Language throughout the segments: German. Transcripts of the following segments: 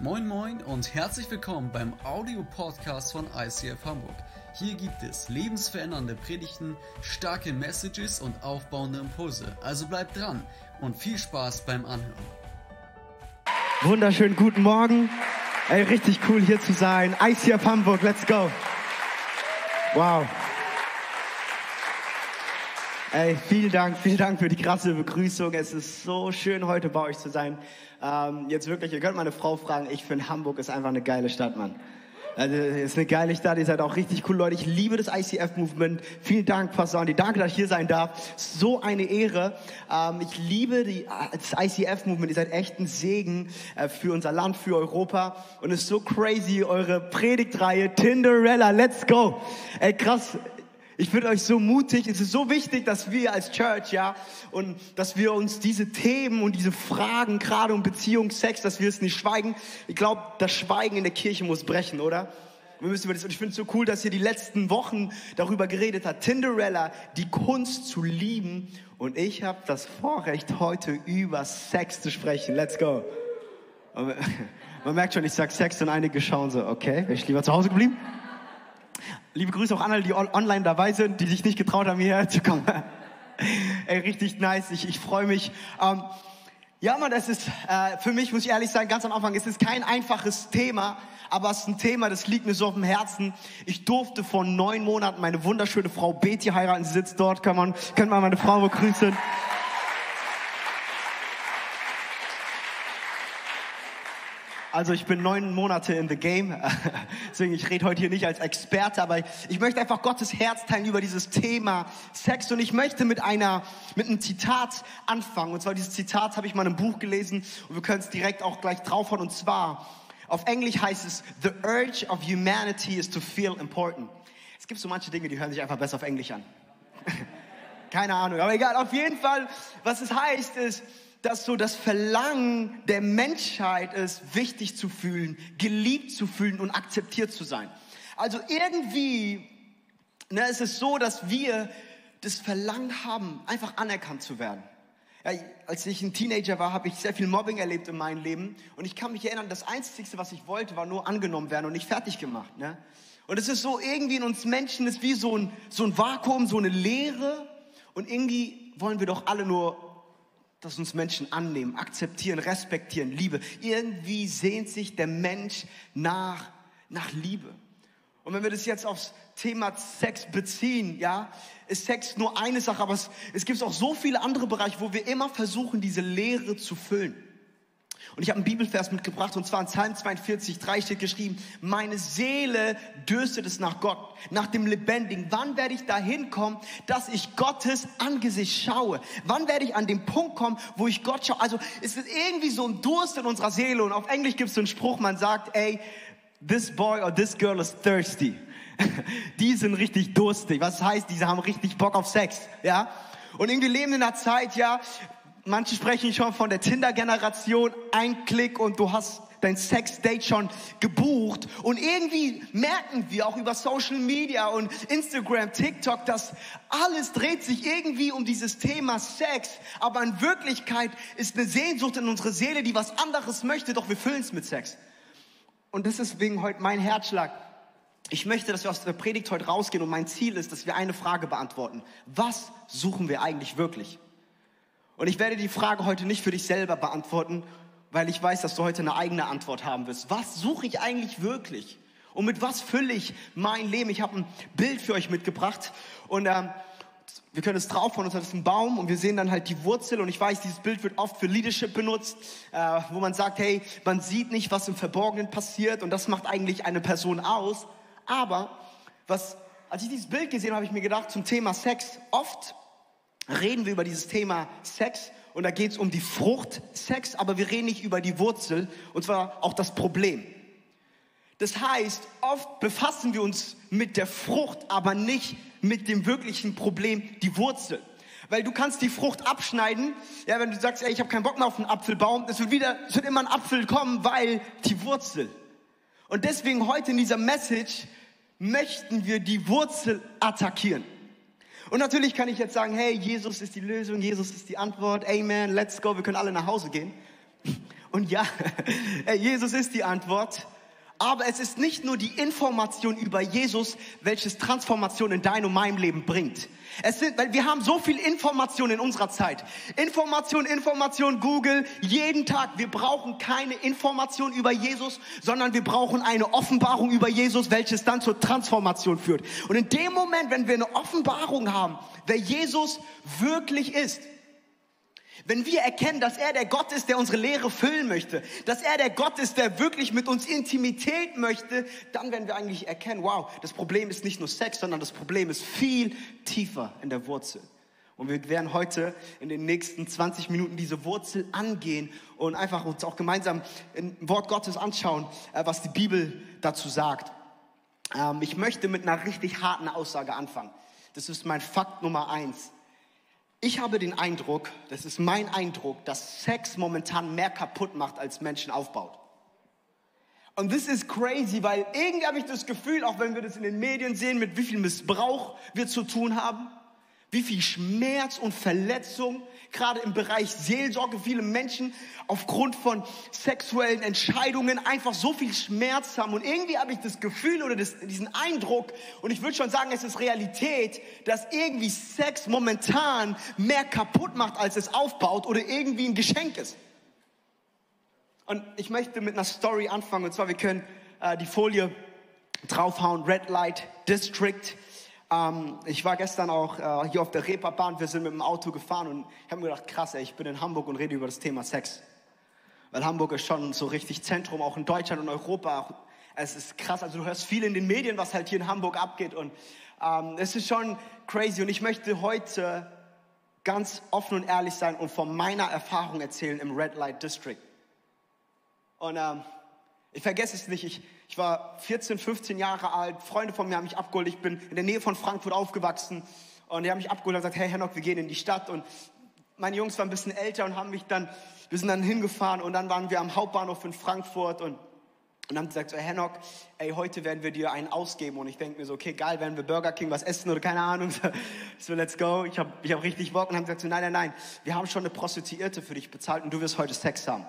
Moin Moin und herzlich willkommen beim Audio-Podcast von ICF Hamburg. Hier gibt es lebensverändernde Predigten, starke Messages und aufbauende Impulse. Also bleibt dran und viel Spaß beim Anhören. Wunderschönen guten Morgen. Ey, richtig cool hier zu sein. ICF Hamburg, let's go. Wow. Ey, vielen Dank, vielen Dank für die krasse Begrüßung. Es ist so schön, heute bei euch zu sein. Ähm, jetzt wirklich, ihr könnt meine Frau fragen, ich finde Hamburg ist einfach eine geile Stadt, Mann. Also, ist eine geile Stadt, ihr seid auch richtig cool, Leute. Ich liebe das ICF-Movement. Vielen Dank, Pastor Andi. Danke, dass ich hier sein darf. So eine Ehre. Ähm, ich liebe die, das ICF-Movement. Ihr seid echt ein Segen äh, für unser Land, für Europa. Und es ist so crazy, eure Predigtreihe Tinderella. Let's go. Ey, krass. Ich finde euch so mutig. Es ist so wichtig, dass wir als Church, ja, und dass wir uns diese Themen und diese Fragen, gerade um Beziehung, Sex, dass wir es nicht schweigen. Ich glaube, das Schweigen in der Kirche muss brechen, oder? Wir müssen über das, und ich finde es so cool, dass ihr die letzten Wochen darüber geredet habt. Tinderella, die Kunst zu lieben. Und ich habe das Vorrecht, heute über Sex zu sprechen. Let's go. Man merkt schon, ich sag Sex und einige schauen so, okay, wäre ich lieber zu Hause geblieben? Liebe Grüße auch an alle, die online dabei sind, die sich nicht getraut haben, hierher zu kommen. Ey, richtig nice. Ich, ich freue mich. Ähm, ja, man, das ist äh, für mich, muss ich ehrlich sagen, ganz am Anfang, es ist kein einfaches Thema, aber es ist ein Thema, das liegt mir so auf dem Herzen. Ich durfte vor neun Monaten meine wunderschöne Frau Betty heiraten. Sie sitzt dort, kann man, kann man meine Frau begrüßen. Also ich bin neun Monate in the game, deswegen ich rede heute hier nicht als Experte, aber ich möchte einfach Gottes Herz teilen über dieses Thema Sex und ich möchte mit einer mit einem Zitat anfangen. Und zwar dieses Zitat habe ich mal in einem Buch gelesen und wir können es direkt auch gleich draufhauen. Und zwar auf Englisch heißt es: The urge of humanity is to feel important. Es gibt so manche Dinge, die hören sich einfach besser auf Englisch an. Keine Ahnung, aber egal. Auf jeden Fall, was es heißt, ist dass so das Verlangen der Menschheit ist, wichtig zu fühlen, geliebt zu fühlen und akzeptiert zu sein. Also irgendwie ne, ist es so, dass wir das Verlangen haben, einfach anerkannt zu werden. Ja, als ich ein Teenager war, habe ich sehr viel Mobbing erlebt in meinem Leben und ich kann mich erinnern, das Einzige, was ich wollte, war nur angenommen werden und nicht fertig gemacht. Ne? Und es ist so, irgendwie in uns Menschen ist wie so ein, so ein Vakuum, so eine Leere und irgendwie wollen wir doch alle nur dass uns Menschen annehmen, akzeptieren, respektieren, Liebe. Irgendwie sehnt sich der Mensch nach, nach Liebe. Und wenn wir das jetzt aufs Thema Sex beziehen, ja, ist Sex nur eine Sache, aber es, es gibt auch so viele andere Bereiche, wo wir immer versuchen, diese Leere zu füllen. Und ich habe einen Bibelvers mitgebracht, und zwar in Psalm 42, 3 steht geschrieben, meine Seele dürstet es nach Gott, nach dem Lebendigen. Wann werde ich dahin kommen, dass ich Gottes Angesicht schaue? Wann werde ich an den Punkt kommen, wo ich Gott schaue? Also es ist irgendwie so ein Durst in unserer Seele. Und auf Englisch gibt es so einen Spruch, man sagt, ey, this boy or this girl is thirsty. die sind richtig durstig. Was heißt, diese haben richtig Bock auf Sex, ja? Und irgendwie leben in einer Zeit, ja, Manche sprechen schon von der Tinder-Generation. Ein Klick und du hast dein Sex-Date schon gebucht. Und irgendwie merken wir auch über Social Media und Instagram, TikTok, dass alles dreht sich irgendwie um dieses Thema Sex. Aber in Wirklichkeit ist eine Sehnsucht in unsere Seele, die was anderes möchte, doch wir füllen es mit Sex. Und das ist wegen heute mein Herzschlag. Ich möchte, dass wir aus der Predigt heute rausgehen und mein Ziel ist, dass wir eine Frage beantworten. Was suchen wir eigentlich wirklich? Und ich werde die Frage heute nicht für dich selber beantworten, weil ich weiß, dass du heute eine eigene Antwort haben wirst. Was suche ich eigentlich wirklich? Und mit was fülle ich mein Leben? Ich habe ein Bild für euch mitgebracht und ähm, wir können es drauf von uns, das ist ein Baum und wir sehen dann halt die Wurzel und ich weiß, dieses Bild wird oft für Leadership benutzt, äh, wo man sagt, hey, man sieht nicht, was im Verborgenen passiert und das macht eigentlich eine Person aus. Aber was, als ich dieses Bild gesehen habe, habe ich mir gedacht, zum Thema Sex, oft reden wir über dieses Thema Sex und da geht es um die Frucht Sex, aber wir reden nicht über die Wurzel und zwar auch das Problem. Das heißt, oft befassen wir uns mit der Frucht, aber nicht mit dem wirklichen Problem, die Wurzel. Weil du kannst die Frucht abschneiden, ja, wenn du sagst, ey, ich habe keinen Bock mehr auf einen Apfelbaum, es wird wieder, es wird immer ein Apfel kommen, weil die Wurzel. Und deswegen heute in dieser Message möchten wir die Wurzel attackieren. Und natürlich kann ich jetzt sagen, hey, Jesus ist die Lösung, Jesus ist die Antwort, Amen, let's go, wir können alle nach Hause gehen. Und ja, Jesus ist die Antwort. Aber es ist nicht nur die Information über Jesus, welches Transformation in dein und meinem Leben bringt. Es sind, weil wir haben so viel Information in unserer Zeit. Information, Information, Google, jeden Tag. Wir brauchen keine Information über Jesus, sondern wir brauchen eine Offenbarung über Jesus, welches dann zur Transformation führt. Und in dem Moment, wenn wir eine Offenbarung haben, wer Jesus wirklich ist, wenn wir erkennen, dass er der Gott ist, der unsere Lehre füllen möchte, dass er der Gott ist, der wirklich mit uns Intimität möchte, dann werden wir eigentlich erkennen, wow, das Problem ist nicht nur Sex, sondern das Problem ist viel tiefer in der Wurzel. Und wir werden heute in den nächsten 20 Minuten diese Wurzel angehen und einfach uns auch gemeinsam im Wort Gottes anschauen, äh, was die Bibel dazu sagt. Ähm, ich möchte mit einer richtig harten Aussage anfangen. Das ist mein Fakt Nummer eins. Ich habe den Eindruck, das ist mein Eindruck, dass Sex momentan mehr kaputt macht, als Menschen aufbaut. Und das ist crazy, weil irgendwie habe ich das Gefühl, auch wenn wir das in den Medien sehen, mit wie viel Missbrauch wir zu tun haben, wie viel Schmerz und Verletzung, gerade im Bereich Seelsorge, viele Menschen aufgrund von sexuellen Entscheidungen einfach so viel Schmerz haben. Und irgendwie habe ich das Gefühl oder das, diesen Eindruck, und ich würde schon sagen, es ist Realität, dass irgendwie Sex momentan mehr kaputt macht, als es aufbaut oder irgendwie ein Geschenk ist. Und ich möchte mit einer Story anfangen, und zwar wir können äh, die Folie draufhauen, Red Light District. Ähm, ich war gestern auch äh, hier auf der Reeperbahn, wir sind mit dem Auto gefahren und ich habe mir gedacht, krass, ey, ich bin in Hamburg und rede über das Thema Sex. Weil Hamburg ist schon so richtig Zentrum, auch in Deutschland und Europa. Es ist krass, also du hörst viel in den Medien, was halt hier in Hamburg abgeht und ähm, es ist schon crazy und ich möchte heute ganz offen und ehrlich sein und von meiner Erfahrung erzählen im Red Light District. Und ähm, ich vergesse es nicht, ich, ich war 14, 15 Jahre alt, Freunde von mir haben mich abgeholt, ich bin in der Nähe von Frankfurt aufgewachsen und die haben mich abgeholt und gesagt, hey Henok, wir gehen in die Stadt und meine Jungs waren ein bisschen älter und haben mich dann, wir sind dann hingefahren und dann waren wir am Hauptbahnhof in Frankfurt und und haben gesagt, so, Henok, ey, heute werden wir dir einen ausgeben. Und ich denke mir so, okay, geil, werden wir Burger King was essen oder keine Ahnung. So, let's go. Ich habe ich hab richtig Bock. Und haben gesagt, so, nein, nein, nein, wir haben schon eine Prostituierte für dich bezahlt und du wirst heute Sex haben.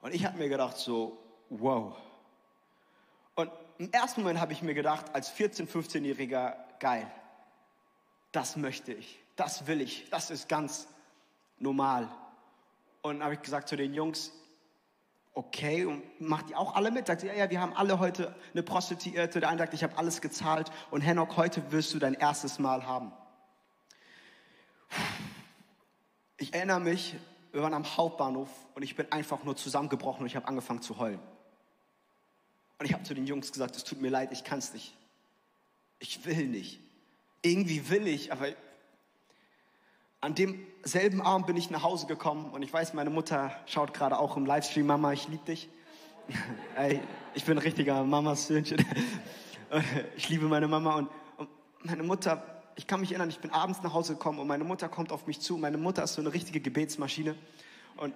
Und ich habe mir gedacht so, wow. Im ersten Moment habe ich mir gedacht, als 14-, 15-Jähriger, geil, das möchte ich, das will ich, das ist ganz normal. Und habe ich gesagt zu den Jungs, okay, und macht die auch alle mit? Sagt sie, ja, ja, wir haben alle heute eine Prostituierte. Der eine sagt, ich habe alles gezahlt. Und Henok, heute wirst du dein erstes Mal haben. Ich erinnere mich, wir waren am Hauptbahnhof und ich bin einfach nur zusammengebrochen und ich habe angefangen zu heulen. Und ich habe zu den Jungs gesagt, es tut mir leid, ich kann es nicht. Ich will nicht. Irgendwie will ich, aber an demselben Abend bin ich nach Hause gekommen und ich weiß, meine Mutter schaut gerade auch im Livestream, Mama, ich liebe dich. Ey, ich bin ein richtiger Mamas Söhnchen. Ich liebe meine Mama und, und meine Mutter, ich kann mich erinnern, ich bin abends nach Hause gekommen und meine Mutter kommt auf mich zu. Meine Mutter ist so eine richtige Gebetsmaschine und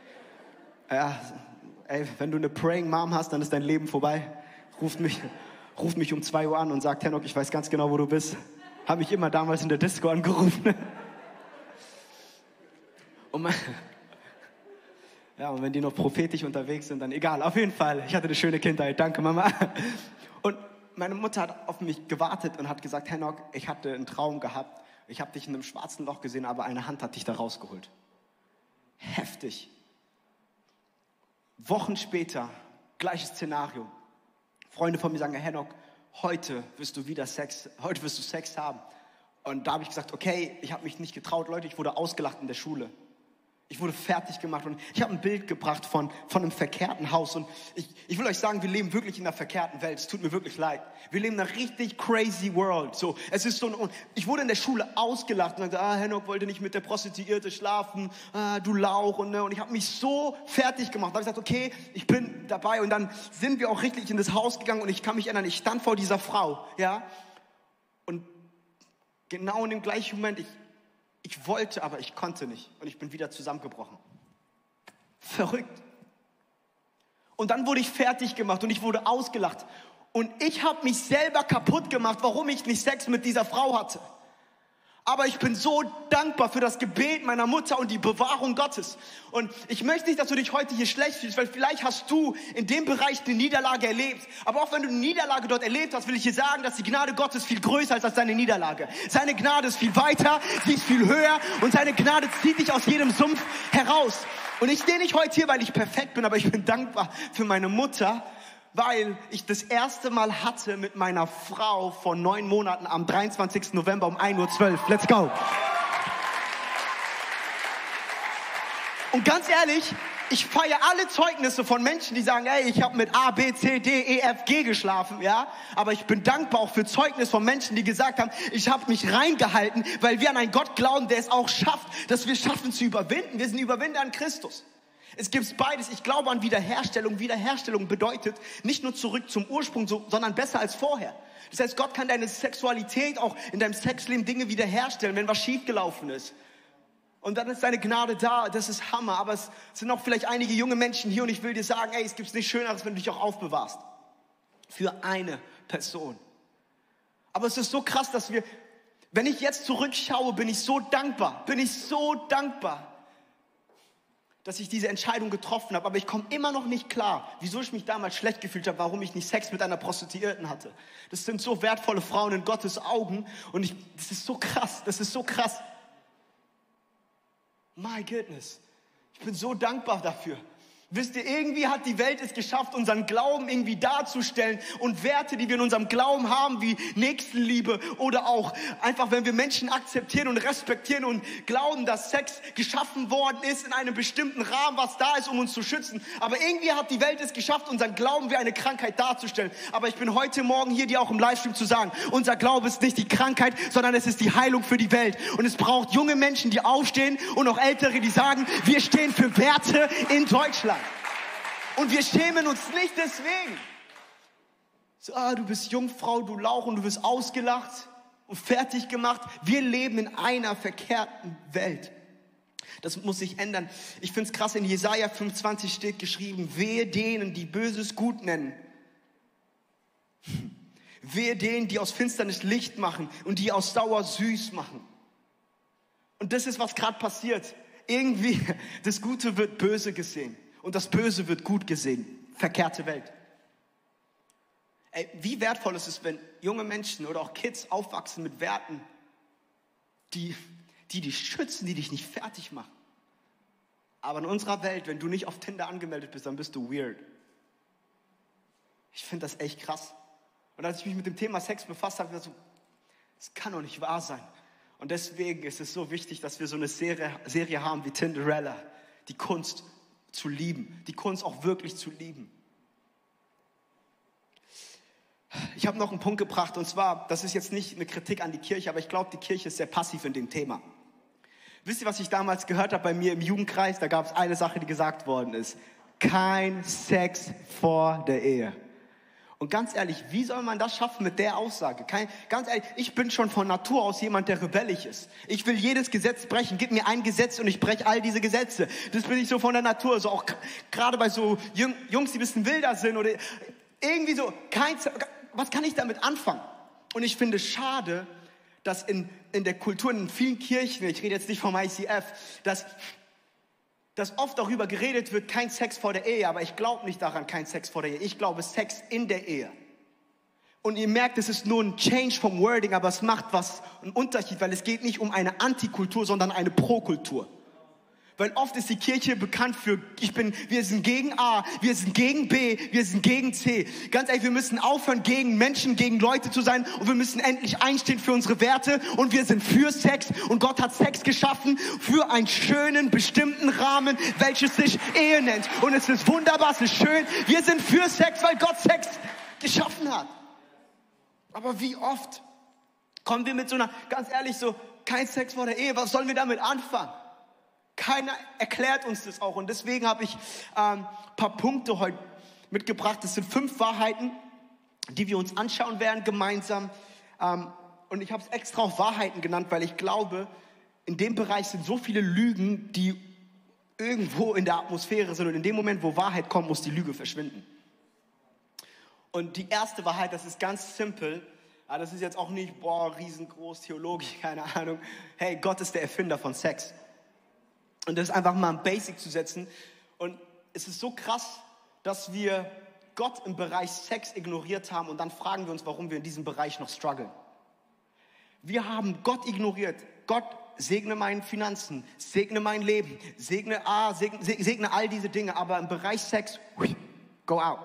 ja, ey, wenn du eine Praying Mom hast, dann ist dein Leben vorbei. Ruft mich, ruft mich um zwei Uhr an und sagt, Henok, ich weiß ganz genau, wo du bist. Hab mich immer damals in der Disco angerufen. Und, mein, ja, und wenn die noch prophetisch unterwegs sind, dann egal. Auf jeden Fall, ich hatte eine schöne Kindheit. Danke, Mama. Und meine Mutter hat auf mich gewartet und hat gesagt, Henok, ich hatte einen Traum gehabt. Ich habe dich in einem schwarzen Loch gesehen, aber eine Hand hat dich da rausgeholt. Heftig. Wochen später, gleiches Szenario. Freunde von mir sagen, Henok, heute wirst du wieder Sex, heute wirst du Sex haben. Und da habe ich gesagt, okay, ich habe mich nicht getraut, Leute, ich wurde ausgelacht in der Schule. Ich wurde fertig gemacht und ich habe ein Bild gebracht von, von einem verkehrten Haus. Und ich, ich will euch sagen, wir leben wirklich in einer verkehrten Welt. Es tut mir wirklich leid. Wir leben in einer richtig crazy world. So, es ist so ein, und ich wurde in der Schule ausgelacht und sagte, ah, Henok wollte nicht mit der Prostituierte schlafen, ah, du Lauch. Und, ne, und ich habe mich so fertig gemacht. Da habe ich gesagt, okay, ich bin dabei. Und dann sind wir auch richtig in das Haus gegangen und ich kann mich erinnern, ich stand vor dieser Frau, ja. Und genau in dem gleichen Moment, ich, ich wollte, aber ich konnte nicht. Und ich bin wieder zusammengebrochen. Verrückt. Und dann wurde ich fertig gemacht und ich wurde ausgelacht. Und ich habe mich selber kaputt gemacht, warum ich nicht Sex mit dieser Frau hatte. Aber ich bin so dankbar für das Gebet meiner Mutter und die Bewahrung Gottes. Und ich möchte nicht, dass du dich heute hier schlecht fühlst, weil vielleicht hast du in dem Bereich eine Niederlage erlebt. Aber auch wenn du eine Niederlage dort erlebt hast, will ich dir sagen, dass die Gnade Gottes viel größer ist als deine Niederlage. Seine Gnade ist viel weiter, sie ist viel höher und seine Gnade zieht dich aus jedem Sumpf heraus. Und ich stehe nicht heute hier, weil ich perfekt bin, aber ich bin dankbar für meine Mutter, weil ich das erste Mal hatte mit meiner Frau vor neun Monaten am 23. November um 1.12 Uhr. Let's go. Und ganz ehrlich, ich feiere alle Zeugnisse von Menschen, die sagen, ey, ich habe mit A, B, C, D, E, F, G geschlafen, ja. Aber ich bin dankbar auch für Zeugnis von Menschen, die gesagt haben, ich habe mich reingehalten, weil wir an einen Gott glauben, der es auch schafft, dass wir schaffen zu überwinden. Wir sind Überwinder an Christus. Es gibt beides. Ich glaube an Wiederherstellung. Wiederherstellung bedeutet nicht nur zurück zum Ursprung, sondern besser als vorher. Das heißt, Gott kann deine Sexualität auch in deinem Sexleben Dinge wiederherstellen, wenn was schiefgelaufen ist. Und dann ist deine Gnade da. Das ist Hammer. Aber es sind auch vielleicht einige junge Menschen hier und ich will dir sagen, ey, es gibt nichts Schöneres, wenn du dich auch aufbewahrst. Für eine Person. Aber es ist so krass, dass wir, wenn ich jetzt zurückschaue, bin ich so dankbar. Bin ich so dankbar dass ich diese Entscheidung getroffen habe, aber ich komme immer noch nicht klar, wieso ich mich damals schlecht gefühlt habe, warum ich nicht Sex mit einer Prostituierten hatte. Das sind so wertvolle Frauen in Gottes Augen und ich, das ist so krass, das ist so krass. My goodness, ich bin so dankbar dafür. Wisst ihr, irgendwie hat die Welt es geschafft, unseren Glauben irgendwie darzustellen und Werte, die wir in unserem Glauben haben, wie Nächstenliebe oder auch einfach, wenn wir Menschen akzeptieren und respektieren und glauben, dass Sex geschaffen worden ist in einem bestimmten Rahmen, was da ist, um uns zu schützen. Aber irgendwie hat die Welt es geschafft, unseren Glauben wie eine Krankheit darzustellen. Aber ich bin heute Morgen hier, dir auch im Livestream zu sagen, unser Glaube ist nicht die Krankheit, sondern es ist die Heilung für die Welt. Und es braucht junge Menschen, die aufstehen und auch ältere, die sagen, wir stehen für Werte in Deutschland. Und wir schämen uns nicht deswegen. So, ah, du bist Jungfrau, du Lauch und du wirst ausgelacht und fertig gemacht. Wir leben in einer verkehrten Welt. Das muss sich ändern. Ich finde es krass, in Jesaja 25 steht geschrieben, wehe denen, die Böses gut nennen. Wehe denen, die aus Finsternis Licht machen und die aus Dauer süß machen. Und das ist, was gerade passiert. Irgendwie, das Gute wird böse gesehen und das Böse wird gut gesehen. Verkehrte Welt. Ey, wie wertvoll ist es, wenn junge Menschen oder auch Kids aufwachsen mit Werten, die, die dich schützen, die dich nicht fertig machen. Aber in unserer Welt, wenn du nicht auf Tinder angemeldet bist, dann bist du weird. Ich finde das echt krass. Und als ich mich mit dem Thema Sex befasst habe, ich so, das kann doch nicht wahr sein. Und deswegen ist es so wichtig, dass wir so eine Serie, Serie haben wie Tinderella, die Kunst zu lieben, die Kunst auch wirklich zu lieben. Ich habe noch einen Punkt gebracht und zwar, das ist jetzt nicht eine Kritik an die Kirche, aber ich glaube, die Kirche ist sehr passiv in dem Thema. Wisst ihr, was ich damals gehört habe bei mir im Jugendkreis? Da gab es eine Sache, die gesagt worden ist. Kein Sex vor der Ehe. Und ganz ehrlich, wie soll man das schaffen mit der Aussage? Kein, ganz ehrlich, ich bin schon von Natur aus jemand, der rebellisch ist. Ich will jedes Gesetz brechen. Gib mir ein Gesetz und ich breche all diese Gesetze. Das bin ich so von der Natur. So auch gerade bei so Jungs, die ein bisschen wilder sind oder irgendwie so, kein, was kann ich damit anfangen? Und ich finde schade, dass in, in der Kultur, in vielen Kirchen, ich rede jetzt nicht vom ICF, dass dass oft darüber geredet wird, kein Sex vor der Ehe, aber ich glaube nicht daran, kein Sex vor der Ehe. Ich glaube Sex in der Ehe. Und ihr merkt, es ist nur ein Change vom Wording, aber es macht was, einen Unterschied, weil es geht nicht um eine Antikultur, sondern eine Prokultur. Weil oft ist die Kirche bekannt für, ich bin, wir sind gegen A, wir sind gegen B, wir sind gegen C. Ganz ehrlich, wir müssen aufhören, gegen Menschen, gegen Leute zu sein und wir müssen endlich einstehen für unsere Werte und wir sind für Sex und Gott hat Sex geschaffen für einen schönen, bestimmten Rahmen, welches sich Ehe nennt. Und es ist wunderbar, es ist schön. Wir sind für Sex, weil Gott Sex geschaffen hat. Aber wie oft kommen wir mit so einer, ganz ehrlich, so, kein Sex vor der Ehe, was sollen wir damit anfangen? Keiner erklärt uns das auch. Und deswegen habe ich ein ähm, paar Punkte heute mitgebracht. Das sind fünf Wahrheiten, die wir uns anschauen werden gemeinsam. Ähm, und ich habe es extra auf Wahrheiten genannt, weil ich glaube, in dem Bereich sind so viele Lügen, die irgendwo in der Atmosphäre sind. Und in dem Moment, wo Wahrheit kommt, muss die Lüge verschwinden. Und die erste Wahrheit, das ist ganz simpel. Aber das ist jetzt auch nicht, boah, riesengroß, theologisch, keine Ahnung. Hey, Gott ist der Erfinder von Sex. Und das einfach mal ein Basic zu setzen. Und es ist so krass, dass wir Gott im Bereich Sex ignoriert haben und dann fragen wir uns, warum wir in diesem Bereich noch strugglen. Wir haben Gott ignoriert. Gott segne meine Finanzen, segne mein Leben, segne, ah, segne, segne all diese Dinge, aber im Bereich Sex, go out.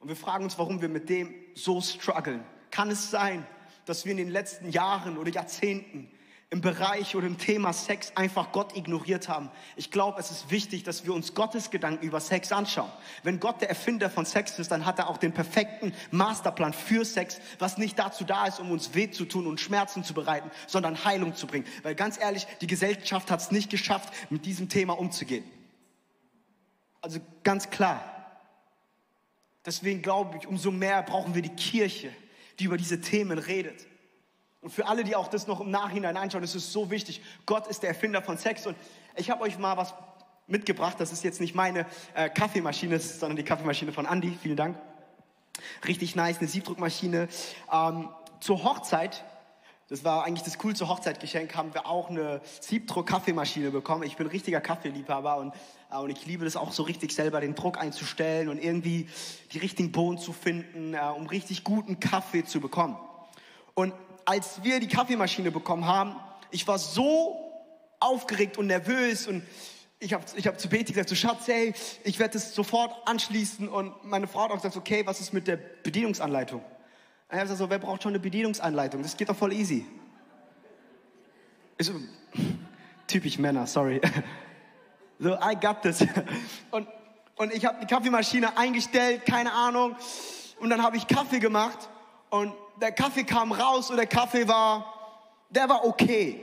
Und wir fragen uns, warum wir mit dem so strugglen. Kann es sein, dass wir in den letzten Jahren oder Jahrzehnten im Bereich oder im Thema Sex einfach Gott ignoriert haben. Ich glaube, es ist wichtig, dass wir uns Gottes Gedanken über Sex anschauen. Wenn Gott der Erfinder von Sex ist, dann hat er auch den perfekten Masterplan für Sex, was nicht dazu da ist, um uns weh zu tun und Schmerzen zu bereiten, sondern Heilung zu bringen. Weil ganz ehrlich, die Gesellschaft hat es nicht geschafft, mit diesem Thema umzugehen. Also ganz klar. Deswegen glaube ich, umso mehr brauchen wir die Kirche, die über diese Themen redet. Und für alle, die auch das noch im Nachhinein anschauen, ist es so wichtig. Gott ist der Erfinder von Sex. Und ich habe euch mal was mitgebracht. Das ist jetzt nicht meine äh, Kaffeemaschine, sondern die Kaffeemaschine von Andy. Vielen Dank. Richtig nice, eine Siebdruckmaschine. Ähm, zur Hochzeit, das war eigentlich das coolste Hochzeitgeschenk, haben wir auch eine Siebdruck-Kaffeemaschine bekommen. Ich bin richtiger Kaffeeliebhaber und, äh, und ich liebe das auch so richtig selber, den Druck einzustellen und irgendwie die richtigen Bohnen zu finden, äh, um richtig guten Kaffee zu bekommen. Und als wir die Kaffeemaschine bekommen haben, ich war so aufgeregt und nervös und ich habe ich hab zu Betty gesagt, so Schatz, hey, ich werde das sofort anschließen und meine Frau hat auch gesagt, okay, was ist mit der Bedienungsanleitung? Und ich habe gesagt, so, wer braucht schon eine Bedienungsanleitung? Das geht doch voll easy. So, typisch Männer, sorry. So, I got this. Und, und ich habe die Kaffeemaschine eingestellt, keine Ahnung. Und dann habe ich Kaffee gemacht und der Kaffee kam raus und der Kaffee war, der war okay.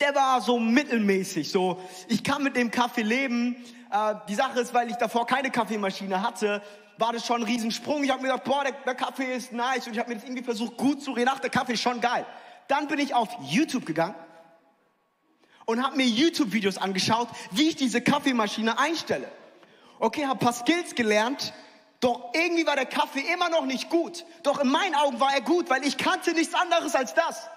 Der war so mittelmäßig, so. Ich kann mit dem Kaffee leben. Äh, die Sache ist, weil ich davor keine Kaffeemaschine hatte, war das schon ein Riesensprung. Ich habe mir gedacht, boah, der, der, Kaffee ist nice und ich habe mir das irgendwie versucht gut zu reden. Ach, der Kaffee ist schon geil. Dann bin ich auf YouTube gegangen und habe mir YouTube-Videos angeschaut, wie ich diese Kaffeemaschine einstelle. Okay, habe paar Skills gelernt doch irgendwie war der Kaffee immer noch nicht gut. Doch in meinen Augen war er gut, weil ich kannte nichts anderes als das.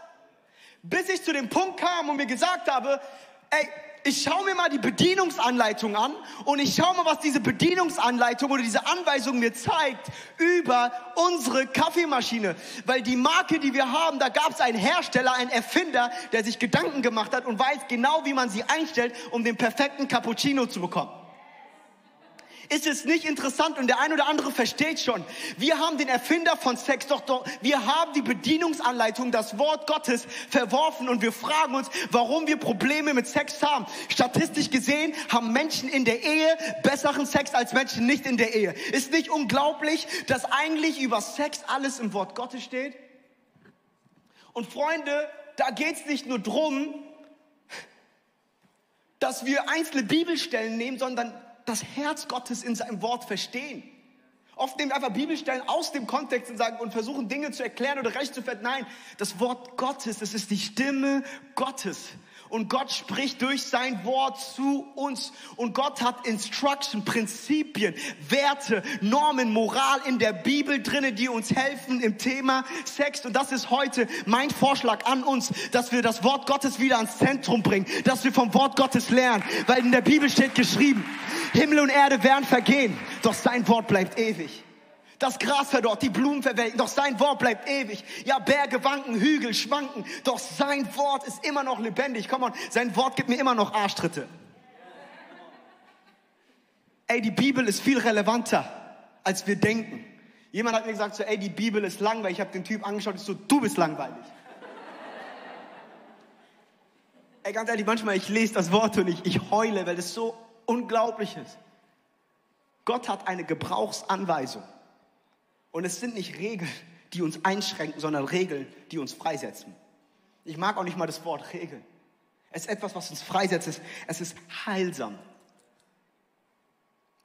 Bis ich zu dem Punkt kam und mir gesagt habe, ey, ich schaue mir mal die Bedienungsanleitung an und ich schaue mal, was diese Bedienungsanleitung oder diese Anweisung mir zeigt über unsere Kaffeemaschine. Weil die Marke, die wir haben, da gab es einen Hersteller, einen Erfinder, der sich Gedanken gemacht hat und weiß genau, wie man sie einstellt, um den perfekten Cappuccino zu bekommen. Ist es nicht interessant und der ein oder andere versteht schon. Wir haben den Erfinder von Sex, doch, doch wir haben die Bedienungsanleitung, das Wort Gottes verworfen und wir fragen uns, warum wir Probleme mit Sex haben. Statistisch gesehen haben Menschen in der Ehe besseren Sex als Menschen nicht in der Ehe. Ist nicht unglaublich, dass eigentlich über Sex alles im Wort Gottes steht? Und Freunde, da geht's nicht nur drum, dass wir einzelne Bibelstellen nehmen, sondern das Herz Gottes in seinem Wort verstehen. Oft nehmen wir einfach Bibelstellen aus dem Kontext und sagen und versuchen Dinge zu erklären oder recht zu finden. Nein, das Wort Gottes, das ist die Stimme Gottes. Und Gott spricht durch sein Wort zu uns. Und Gott hat Instruction, Prinzipien, Werte, Normen, Moral in der Bibel drinnen, die uns helfen im Thema Sex. Und das ist heute mein Vorschlag an uns, dass wir das Wort Gottes wieder ans Zentrum bringen, dass wir vom Wort Gottes lernen. Weil in der Bibel steht geschrieben, Himmel und Erde werden vergehen, doch sein Wort bleibt ewig. Das Gras verdorrt, die Blumen verwelken, doch sein Wort bleibt ewig. Ja, Berge wanken, Hügel schwanken, doch sein Wort ist immer noch lebendig. Komm on, sein Wort gibt mir immer noch Arschtritte. Ey, die Bibel ist viel relevanter, als wir denken. Jemand hat mir gesagt, so, ey, die Bibel ist langweilig. Ich habe den Typ angeschaut, ich so, du bist langweilig. ey, ganz ehrlich, manchmal ich lese das Wort und ich, ich heule, weil das so unglaublich ist. Gott hat eine Gebrauchsanweisung. Und es sind nicht Regeln, die uns einschränken, sondern Regeln, die uns freisetzen. Ich mag auch nicht mal das Wort Regeln. Es ist etwas, was uns freisetzt. Es ist heilsam.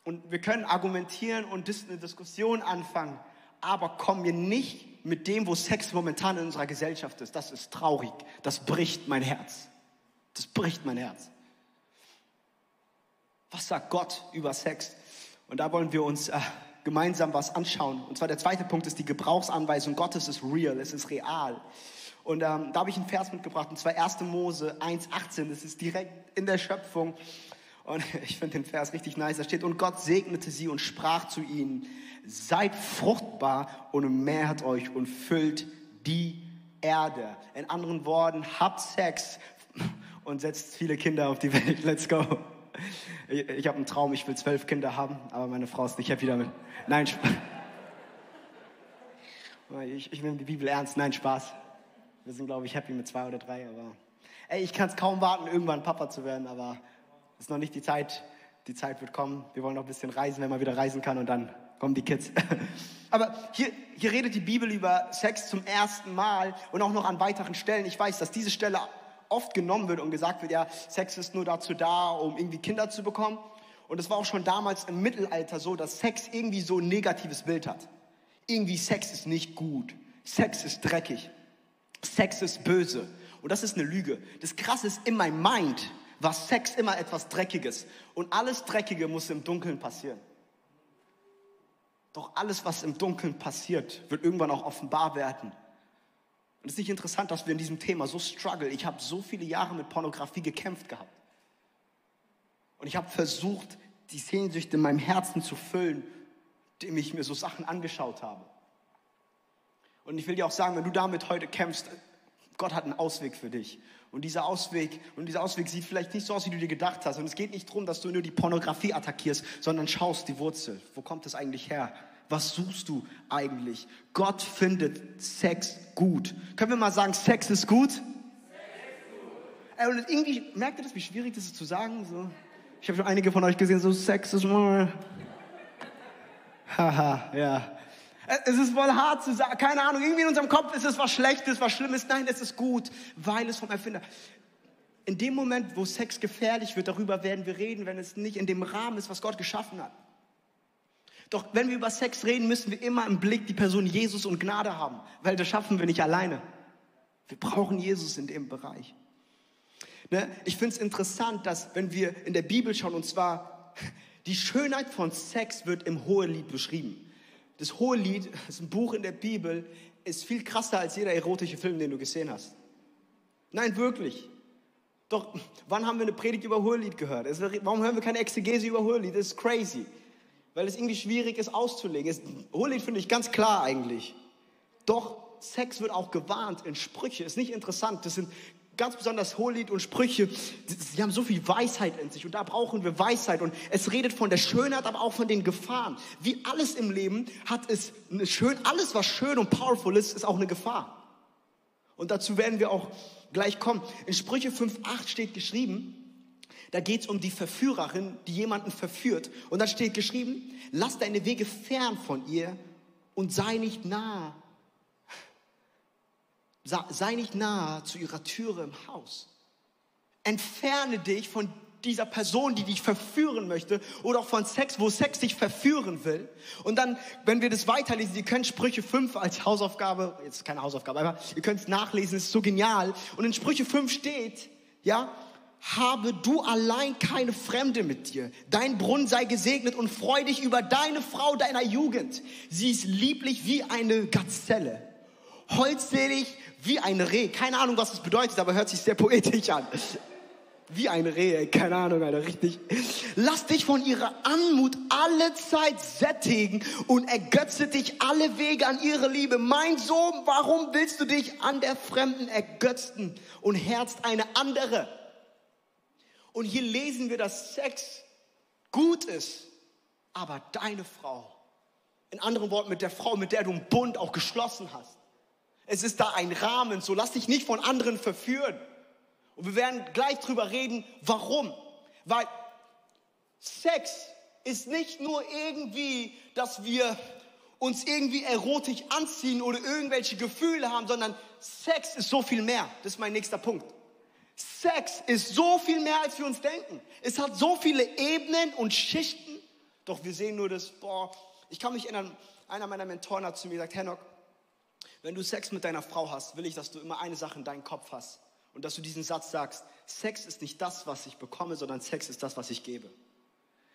Und wir können argumentieren und eine Diskussion anfangen, aber kommen wir nicht mit dem, wo Sex momentan in unserer Gesellschaft ist. Das ist traurig. Das bricht mein Herz. Das bricht mein Herz. Was sagt Gott über Sex? Und da wollen wir uns äh, gemeinsam was anschauen. Und zwar der zweite Punkt ist die Gebrauchsanweisung Gottes ist real, es ist real. Und ähm, da habe ich einen Vers mitgebracht, und zwar 1. Mose 1,18. Das ist direkt in der Schöpfung. Und ich finde den Vers richtig nice. Da steht, und Gott segnete sie und sprach zu ihnen, seid fruchtbar und mehrt euch und füllt die Erde. In anderen Worten, habt Sex und setzt viele Kinder auf die Welt. Let's go. Ich, ich habe einen Traum, ich will zwölf Kinder haben, aber meine Frau ist nicht happy damit. Nein, Spaß. Ich, ich nehme die Bibel ernst. Nein, Spaß. Wir sind, glaube ich, happy mit zwei oder drei, aber ey, ich kann es kaum warten, irgendwann Papa zu werden, aber es ist noch nicht die Zeit. Die Zeit wird kommen. Wir wollen noch ein bisschen reisen, wenn man wieder reisen kann und dann kommen die Kids. Aber hier, hier redet die Bibel über Sex zum ersten Mal und auch noch an weiteren Stellen. Ich weiß, dass diese Stelle oft genommen wird und gesagt wird, ja, Sex ist nur dazu da, um irgendwie Kinder zu bekommen. Und es war auch schon damals im Mittelalter so, dass Sex irgendwie so ein negatives Bild hat. Irgendwie Sex ist nicht gut. Sex ist dreckig. Sex ist böse. Und das ist eine Lüge. Das Krasse ist, in meinem Mind war Sex immer etwas Dreckiges. Und alles Dreckige muss im Dunkeln passieren. Doch alles, was im Dunkeln passiert, wird irgendwann auch offenbar werden. Und es ist nicht interessant, dass wir in diesem Thema so struggle. Ich habe so viele Jahre mit Pornografie gekämpft gehabt. Und ich habe versucht, die Sehnsucht in meinem Herzen zu füllen, indem ich mir so Sachen angeschaut habe. Und ich will dir auch sagen, wenn du damit heute kämpfst, Gott hat einen Ausweg für dich. Und dieser Ausweg, und dieser Ausweg sieht vielleicht nicht so aus, wie du dir gedacht hast. Und es geht nicht darum, dass du nur die Pornografie attackierst, sondern schaust die Wurzel. Wo kommt es eigentlich her? Was suchst du eigentlich? Gott findet Sex gut. Können wir mal sagen, Sex ist gut? Sex ist gut. Und irgendwie, merkt ihr das, wie schwierig das ist zu sagen? So, ich habe schon einige von euch gesehen, so Sex ist. Haha, ja. Es ist voll hart zu sagen, keine Ahnung, irgendwie in unserem Kopf ist es was Schlechtes, was Schlimmes. Nein, es ist gut, weil es vom Erfinder. In dem Moment, wo Sex gefährlich wird, darüber werden wir reden, wenn es nicht in dem Rahmen ist, was Gott geschaffen hat. Doch wenn wir über Sex reden, müssen wir immer im Blick die Person Jesus und Gnade haben, weil das schaffen wir nicht alleine. Wir brauchen Jesus in dem Bereich. Ne? Ich finde es interessant, dass wenn wir in der Bibel schauen, und zwar die Schönheit von Sex wird im Hohelied beschrieben. Das Hohelied, das ist ein Buch in der Bibel, ist viel krasser als jeder erotische Film, den du gesehen hast. Nein, wirklich. Doch, wann haben wir eine Predigt über Hohelied gehört? Warum hören wir keine Exegese über Hohelied? Das ist crazy. Weil es irgendwie schwierig ist auszulegen. Hohelied finde ich ganz klar eigentlich. Doch, Sex wird auch gewarnt in Sprüche. Ist nicht interessant. Das sind ganz besonders Hohelied und Sprüche, sie haben so viel Weisheit in sich und da brauchen wir Weisheit und es redet von der Schönheit, aber auch von den Gefahren. Wie alles im Leben hat es eine schön, alles was schön und powerful ist, ist auch eine Gefahr. Und dazu werden wir auch gleich kommen. In Sprüche 5.8 steht geschrieben, da geht es um die Verführerin, die jemanden verführt. Und da steht geschrieben, lass deine Wege fern von ihr und sei nicht nah sei nicht nahe zu ihrer Türe im Haus. Entferne dich von dieser Person, die dich verführen möchte oder auch von Sex, wo Sex dich verführen will. Und dann, wenn wir das weiterlesen, ihr könnt Sprüche 5 als Hausaufgabe, jetzt keine Hausaufgabe, aber ihr könnt es nachlesen, es ist so genial. Und in Sprüche 5 steht, ja, habe du allein keine Fremde mit dir. Dein Brunnen sei gesegnet und freu dich über deine Frau deiner Jugend. Sie ist lieblich wie eine Gazelle holdselig wie ein Reh. Keine Ahnung, was das bedeutet, aber hört sich sehr poetisch an. Wie ein Reh, keine Ahnung, Alter, richtig. Lass dich von ihrer Anmut alle Zeit sättigen und ergötze dich alle Wege an ihre Liebe. Mein Sohn, warum willst du dich an der Fremden ergötzen und herzt eine andere? Und hier lesen wir, dass Sex gut ist, aber deine Frau, in anderen Worten mit der Frau, mit der du einen Bund auch geschlossen hast, es ist da ein Rahmen, so lass dich nicht von anderen verführen. Und wir werden gleich drüber reden, warum. Weil Sex ist nicht nur irgendwie, dass wir uns irgendwie erotisch anziehen oder irgendwelche Gefühle haben, sondern Sex ist so viel mehr. Das ist mein nächster Punkt. Sex ist so viel mehr, als wir uns denken. Es hat so viele Ebenen und Schichten. Doch wir sehen nur das, boah, ich kann mich erinnern, einer meiner Mentoren hat zu mir gesagt, Henok, wenn du Sex mit deiner Frau hast, will ich, dass du immer eine Sache in deinem Kopf hast und dass du diesen Satz sagst, Sex ist nicht das, was ich bekomme, sondern Sex ist das, was ich gebe.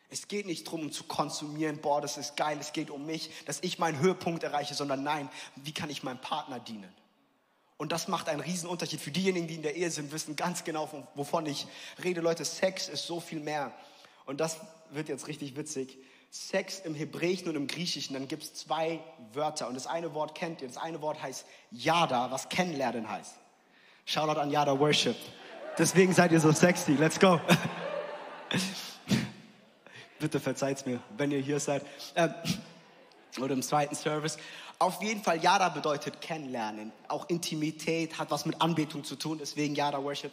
Es geht nicht darum, um zu konsumieren, boah, das ist geil, es geht um mich, dass ich meinen Höhepunkt erreiche, sondern nein, wie kann ich meinem Partner dienen? Und das macht einen riesen Unterschied. Für diejenigen, die in der Ehe sind, wissen ganz genau, wovon ich rede. Leute, Sex ist so viel mehr. Und das wird jetzt richtig witzig. Sex im Hebräischen und im Griechischen, dann gibt es zwei Wörter. Und das eine Wort kennt ihr. Das eine Wort heißt Yada, was kennenlernen heißt. Shoutout an Yada Worship. Deswegen seid ihr so sexy. Let's go. Bitte verzeiht's mir, wenn ihr hier seid. Ähm, oder im zweiten Service. Auf jeden Fall, Yada bedeutet kennenlernen. Auch Intimität hat was mit Anbetung zu tun. Deswegen Yada Worship.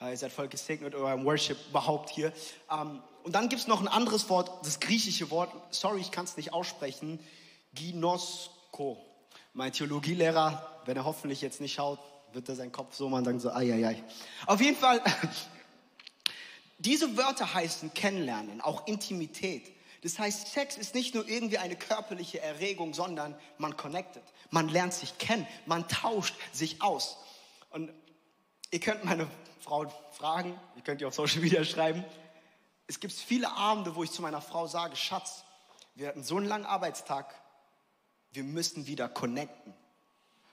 Äh, ihr seid voll gesegnet eurem Worship überhaupt hier. Ähm, und dann gibt es noch ein anderes Wort, das griechische Wort. Sorry, ich kann es nicht aussprechen. Ginosko. Mein Theologielehrer, wenn er hoffentlich jetzt nicht schaut, wird er seinen Kopf so machen und sagen so, ai, ai, ai. Auf jeden Fall, diese Wörter heißen kennenlernen, auch Intimität. Das heißt, Sex ist nicht nur irgendwie eine körperliche Erregung, sondern man connectet. Man lernt sich kennen, man tauscht sich aus. Und ihr könnt meine Frau fragen, ihr könnt ihr auf Social Media schreiben. Es gibt viele Abende, wo ich zu meiner Frau sage, Schatz, wir hatten so einen langen Arbeitstag, wir müssen wieder connecten.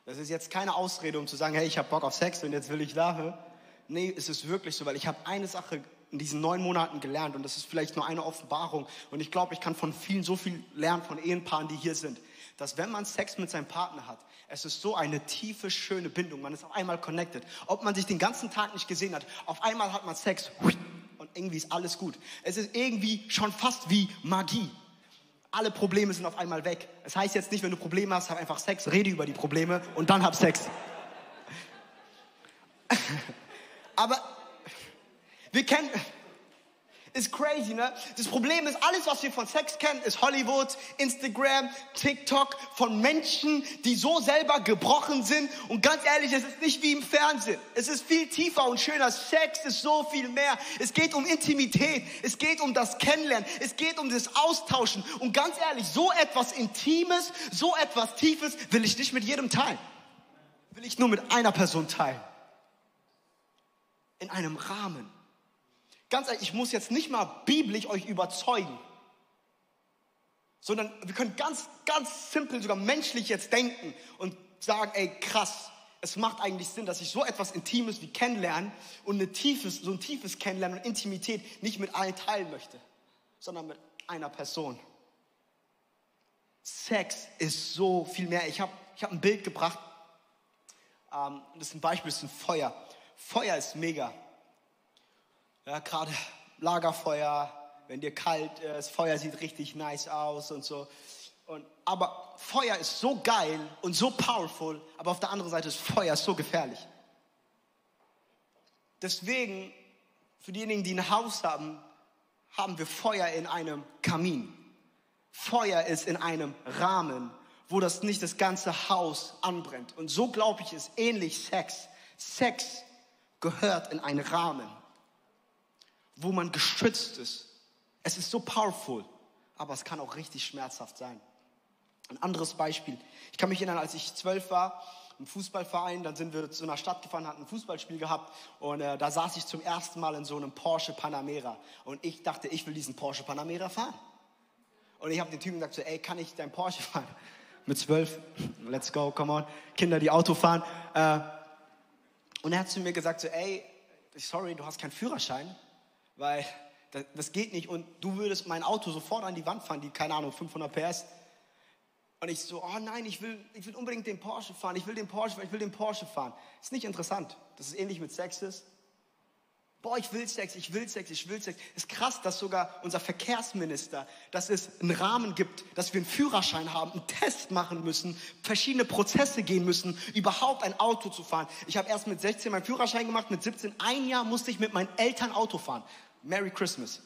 Das ist jetzt keine Ausrede, um zu sagen, hey, ich habe Bock auf Sex und jetzt will ich da. Nee, es ist wirklich so, weil ich habe eine Sache in diesen neun Monaten gelernt und das ist vielleicht nur eine Offenbarung und ich glaube, ich kann von vielen so viel lernen, von Ehepaaren, die hier sind, dass wenn man Sex mit seinem Partner hat, es ist so eine tiefe, schöne Bindung, man ist auf einmal connected. Ob man sich den ganzen Tag nicht gesehen hat, auf einmal hat man Sex und irgendwie ist alles gut. Es ist irgendwie schon fast wie Magie alle Probleme sind auf einmal weg. Es das heißt jetzt nicht, wenn du Probleme hast, hab einfach Sex, rede über die Probleme und dann hab Sex. Aber wir kennen, ist crazy, ne? Das Problem ist, alles, was wir von Sex kennen, ist Hollywood, Instagram, TikTok, von Menschen, die so selber gebrochen sind. Und ganz ehrlich, es ist nicht wie im Fernsehen. Es ist viel tiefer und schöner. Sex ist so viel mehr. Es geht um Intimität. Es geht um das Kennenlernen. Es geht um das Austauschen. Und ganz ehrlich, so etwas Intimes, so etwas Tiefes will ich nicht mit jedem teilen. Will ich nur mit einer Person teilen. In einem Rahmen Ganz ehrlich, ich muss jetzt nicht mal biblisch euch überzeugen, sondern wir können ganz, ganz simpel, sogar menschlich jetzt denken und sagen, ey, krass, es macht eigentlich Sinn, dass ich so etwas Intimes wie Kennenlernen und eine tiefes, so ein tiefes Kennenlernen und Intimität nicht mit allen teilen möchte, sondern mit einer Person. Sex ist so viel mehr. Ich habe ich hab ein Bild gebracht. Ähm, das ist ein Beispiel, das ist ein Feuer. Feuer ist mega. Ja, gerade Lagerfeuer, wenn dir kalt ist, Feuer sieht richtig nice aus und so. Und, aber Feuer ist so geil und so powerful, aber auf der anderen Seite ist Feuer so gefährlich. Deswegen, für diejenigen, die ein Haus haben, haben wir Feuer in einem Kamin. Feuer ist in einem Rahmen, wo das nicht das ganze Haus anbrennt. Und so glaube ich, ist ähnlich Sex. Sex gehört in einen Rahmen wo man geschützt ist. Es ist so powerful, aber es kann auch richtig schmerzhaft sein. Ein anderes Beispiel. Ich kann mich erinnern, als ich zwölf war, im Fußballverein, dann sind wir zu einer Stadt gefahren, hatten ein Fußballspiel gehabt und äh, da saß ich zum ersten Mal in so einem Porsche Panamera und ich dachte, ich will diesen Porsche Panamera fahren. Und ich habe den Typen gesagt, so, ey, kann ich dein Porsche fahren? Mit zwölf, let's go, come on, Kinder, die Auto fahren. Äh, und er hat zu mir gesagt, so, ey, sorry, du hast keinen Führerschein weil das geht nicht und du würdest mein Auto sofort an die Wand fahren, die, keine Ahnung, 500 PS. Und ich so, oh nein, ich will, ich will unbedingt den Porsche fahren, ich will den Porsche, ich will den Porsche fahren. Ist nicht interessant, dass es ähnlich mit Sex ist. Boah, ich will Sex, ich will Sex, ich will Sex. Ist krass, dass sogar unser Verkehrsminister, dass es einen Rahmen gibt, dass wir einen Führerschein haben, einen Test machen müssen, verschiedene Prozesse gehen müssen, überhaupt ein Auto zu fahren. Ich habe erst mit 16 meinen Führerschein gemacht, mit 17 ein Jahr musste ich mit meinen Eltern Auto fahren. Merry Christmas.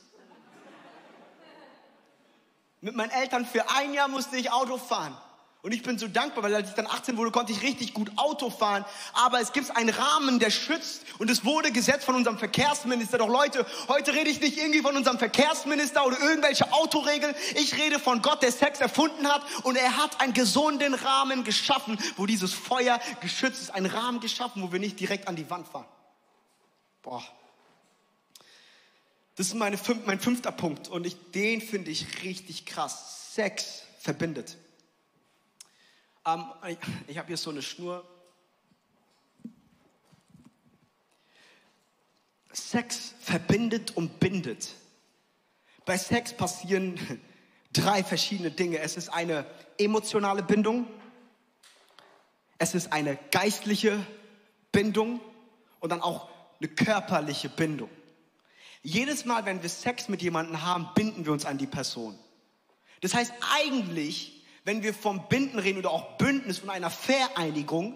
Mit meinen Eltern für ein Jahr musste ich Auto fahren. Und ich bin so dankbar, weil als ich dann 18 wurde, konnte ich richtig gut Auto fahren. Aber es gibt einen Rahmen, der schützt. Und es wurde gesetzt von unserem Verkehrsminister. Doch Leute, heute rede ich nicht irgendwie von unserem Verkehrsminister oder irgendwelche Autoregeln. Ich rede von Gott, der Sex erfunden hat. Und er hat einen gesunden Rahmen geschaffen, wo dieses Feuer geschützt ist. Einen Rahmen geschaffen, wo wir nicht direkt an die Wand fahren. Boah. Das ist meine, mein fünfter Punkt und ich, den finde ich richtig krass. Sex verbindet. Ähm, ich ich habe hier so eine Schnur. Sex verbindet und bindet. Bei Sex passieren drei verschiedene Dinge. Es ist eine emotionale Bindung, es ist eine geistliche Bindung und dann auch eine körperliche Bindung. Jedes Mal, wenn wir Sex mit jemandem haben, binden wir uns an die Person. Das heißt eigentlich, wenn wir vom Binden reden oder auch Bündnis von einer Vereinigung,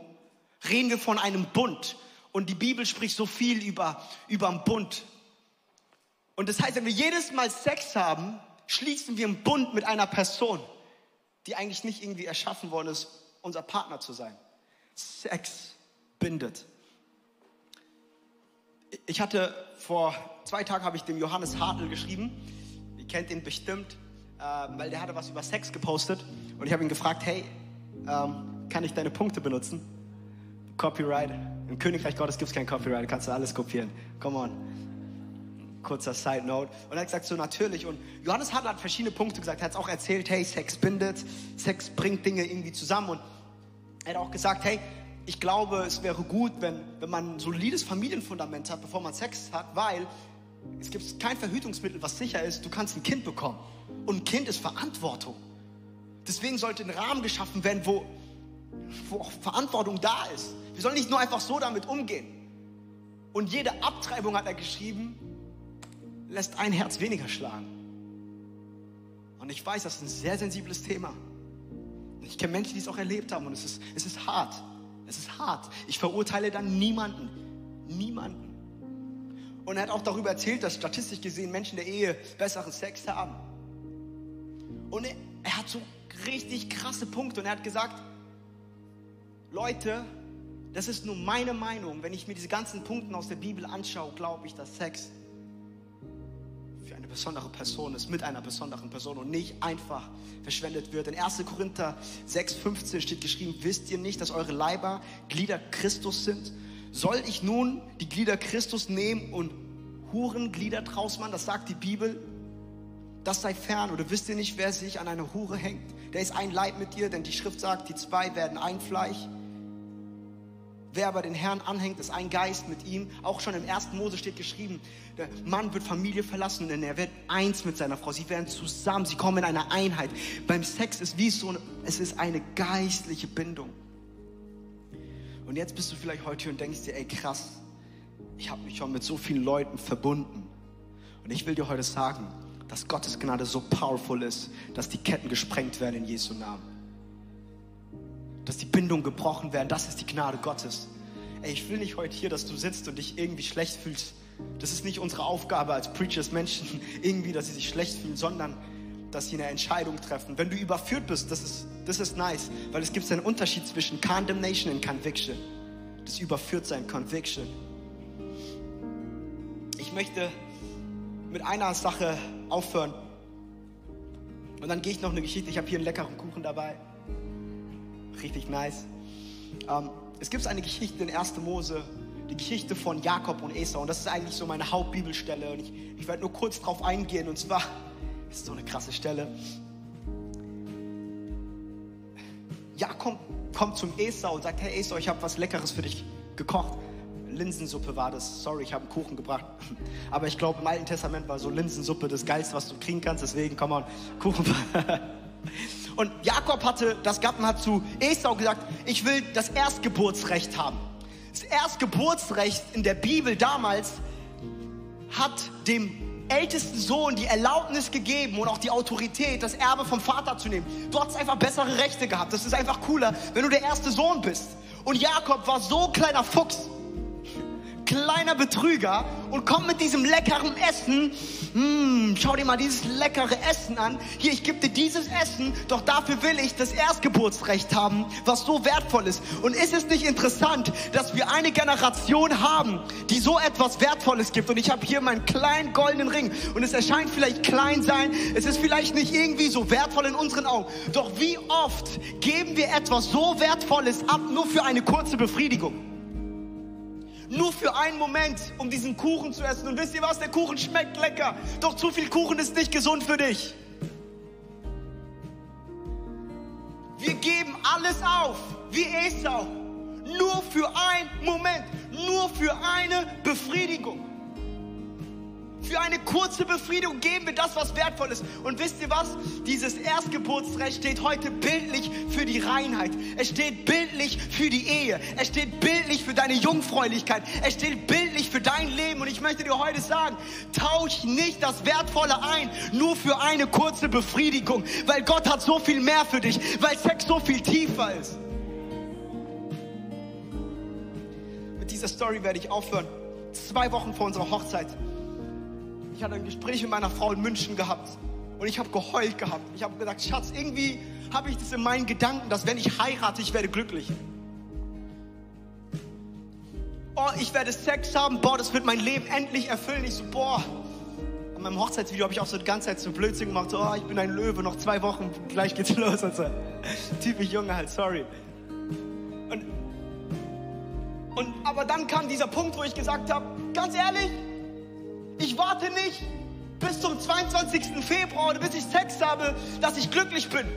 reden wir von einem Bund. Und die Bibel spricht so viel über, über einen Bund. Und das heißt, wenn wir jedes Mal Sex haben, schließen wir einen Bund mit einer Person, die eigentlich nicht irgendwie erschaffen worden ist, unser Partner zu sein. Sex bindet. Ich hatte vor zwei Tagen habe ich dem Johannes Hartl geschrieben. Ihr kennt ihn bestimmt, äh, weil der hatte was über Sex gepostet und ich habe ihn gefragt, hey, ähm, kann ich deine Punkte benutzen? Copyright. Im Königreich Gottes gibt es kein Copyright, kannst du alles kopieren. Come on. Kurzer Side Note. Und er hat gesagt, so natürlich. Und Johannes Hartl hat verschiedene Punkte gesagt. Er hat es auch erzählt, hey, Sex bindet, Sex bringt Dinge irgendwie zusammen. Und er hat auch gesagt, hey, ich glaube, es wäre gut, wenn, wenn man ein solides Familienfundament hat, bevor man Sex hat, weil es gibt kein Verhütungsmittel, was sicher ist. Du kannst ein Kind bekommen. Und ein Kind ist Verantwortung. Deswegen sollte ein Rahmen geschaffen werden, wo, wo auch Verantwortung da ist. Wir sollen nicht nur einfach so damit umgehen. Und jede Abtreibung, hat er geschrieben, lässt ein Herz weniger schlagen. Und ich weiß, das ist ein sehr sensibles Thema. Ich kenne Menschen, die es auch erlebt haben und es ist, es ist hart. Es ist hart. Ich verurteile dann niemanden. Niemanden. Und er hat auch darüber erzählt, dass statistisch gesehen Menschen der Ehe besseren Sex haben. Und er, er hat so richtig krasse Punkte und er hat gesagt, Leute, das ist nur meine Meinung. Wenn ich mir diese ganzen Punkte aus der Bibel anschaue, glaube ich, dass Sex eine besondere Person ist, mit einer besonderen Person und nicht einfach verschwendet wird. In 1. Korinther 6,15 steht geschrieben, wisst ihr nicht, dass eure Leiber Glieder Christus sind? Soll ich nun die Glieder Christus nehmen und Hurenglieder draus machen? Das sagt die Bibel. Das sei fern. Oder wisst ihr nicht, wer sich an eine Hure hängt? Der ist ein Leib mit dir, denn die Schrift sagt, die zwei werden ein Fleisch. Wer aber den Herrn anhängt, ist ein Geist mit ihm. Auch schon im ersten Mose steht geschrieben, der Mann wird Familie verlassen, denn er wird eins mit seiner Frau. Sie werden zusammen, sie kommen in eine Einheit. Beim Sex ist wie so, es ist eine geistliche Bindung. Und jetzt bist du vielleicht heute hier und denkst dir, ey krass, ich habe mich schon mit so vielen Leuten verbunden. Und ich will dir heute sagen, dass Gottes Gnade so powerful ist, dass die Ketten gesprengt werden in Jesu Namen dass die Bindungen gebrochen werden. Das ist die Gnade Gottes. Ey, ich will nicht heute hier, dass du sitzt und dich irgendwie schlecht fühlst. Das ist nicht unsere Aufgabe als Preachers Menschen, irgendwie, dass sie sich schlecht fühlen, sondern dass sie eine Entscheidung treffen. Wenn du überführt bist, das ist, das ist nice, weil es gibt einen Unterschied zwischen Condemnation und Conviction. Das Überführtsein, Conviction. Ich möchte mit einer Sache aufhören. Und dann gehe ich noch eine Geschichte. Ich habe hier einen leckeren Kuchen dabei richtig nice. Ähm, es gibt eine Geschichte in 1. Mose, die Geschichte von Jakob und Esau. Und das ist eigentlich so meine Hauptbibelstelle. Und ich, ich werde nur kurz drauf eingehen. Und zwar ist so eine krasse Stelle. Jakob kommt zum Esau und sagt, hey Esau, ich habe was Leckeres für dich gekocht. Linsensuppe war das. Sorry, ich habe einen Kuchen gebracht. Aber ich glaube, im Alten Testament war so Linsensuppe das Geilste, was du kriegen kannst. Deswegen, komm mal, Kuchen. Und Jakob hatte das und hat zu Esau gesagt, ich will das Erstgeburtsrecht haben. Das Erstgeburtsrecht in der Bibel damals hat dem ältesten Sohn die Erlaubnis gegeben und auch die Autorität, das Erbe vom Vater zu nehmen. Du hast einfach bessere Rechte gehabt. Das ist einfach cooler, wenn du der erste Sohn bist. Und Jakob war so kleiner Fuchs, kleiner Betrüger und kommt mit diesem leckeren Essen. Mm, schau dir mal dieses leckere Essen an. Hier, ich gebe dir dieses Essen, doch dafür will ich das Erstgeburtsrecht haben, was so wertvoll ist. Und ist es nicht interessant, dass wir eine Generation haben, die so etwas Wertvolles gibt? Und ich habe hier meinen kleinen goldenen Ring und es erscheint vielleicht klein sein, es ist vielleicht nicht irgendwie so wertvoll in unseren Augen. Doch wie oft geben wir etwas so Wertvolles ab, nur für eine kurze Befriedigung? Nur für einen Moment, um diesen Kuchen zu essen. Und wisst ihr was? Der Kuchen schmeckt lecker. Doch zu viel Kuchen ist nicht gesund für dich. Wir geben alles auf, wie Esau. Nur für einen Moment, nur für eine Befriedigung. Für eine kurze Befriedigung geben wir das, was wertvoll ist. Und wisst ihr was? Dieses Erstgeburtsrecht steht heute bildlich für die Reinheit. Es steht bildlich für die Ehe. Es steht bildlich für deine Jungfräulichkeit. Es steht bildlich für dein Leben. Und ich möchte dir heute sagen, tausch nicht das Wertvolle ein, nur für eine kurze Befriedigung. Weil Gott hat so viel mehr für dich. Weil Sex so viel tiefer ist. Mit dieser Story werde ich aufhören. Zwei Wochen vor unserer Hochzeit ich hatte ein Gespräch mit meiner Frau in München gehabt und ich habe geheult gehabt. Ich habe gesagt, Schatz, irgendwie habe ich das in meinen Gedanken, dass wenn ich heirate, ich werde glücklich. Oh, ich werde Sex haben, boah, das wird mein Leben endlich erfüllen. Ich so, boah. An meinem Hochzeitsvideo habe ich auch so die ganze Zeit so Blödsinn gemacht, so, oh, ich bin ein Löwe, noch zwei Wochen, gleich geht's los. Und so. Typisch Junge halt, sorry. Und, und, aber dann kam dieser Punkt, wo ich gesagt habe, ganz ehrlich, ich warte nicht bis zum 22. Februar oder bis ich Sex habe, dass ich glücklich bin.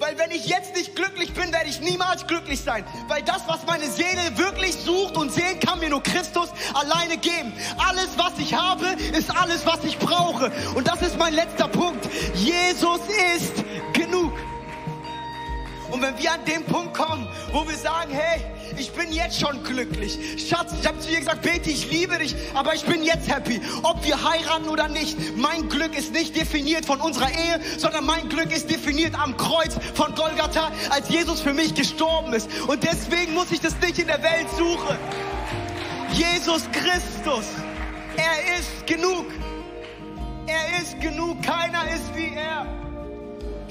Weil wenn ich jetzt nicht glücklich bin, werde ich niemals glücklich sein. Weil das, was meine Seele wirklich sucht und sehen kann, mir nur Christus alleine geben. Alles, was ich habe, ist alles, was ich brauche. Und das ist mein letzter Punkt. Jesus ist. Und wenn wir an den Punkt kommen, wo wir sagen, hey, ich bin jetzt schon glücklich. Schatz, ich habe zu dir gesagt, Betty, ich liebe dich, aber ich bin jetzt happy. Ob wir heiraten oder nicht, mein Glück ist nicht definiert von unserer Ehe, sondern mein Glück ist definiert am Kreuz von Golgatha, als Jesus für mich gestorben ist. Und deswegen muss ich das nicht in der Welt suchen. Jesus Christus, er ist genug. Er ist genug, keiner ist wie er.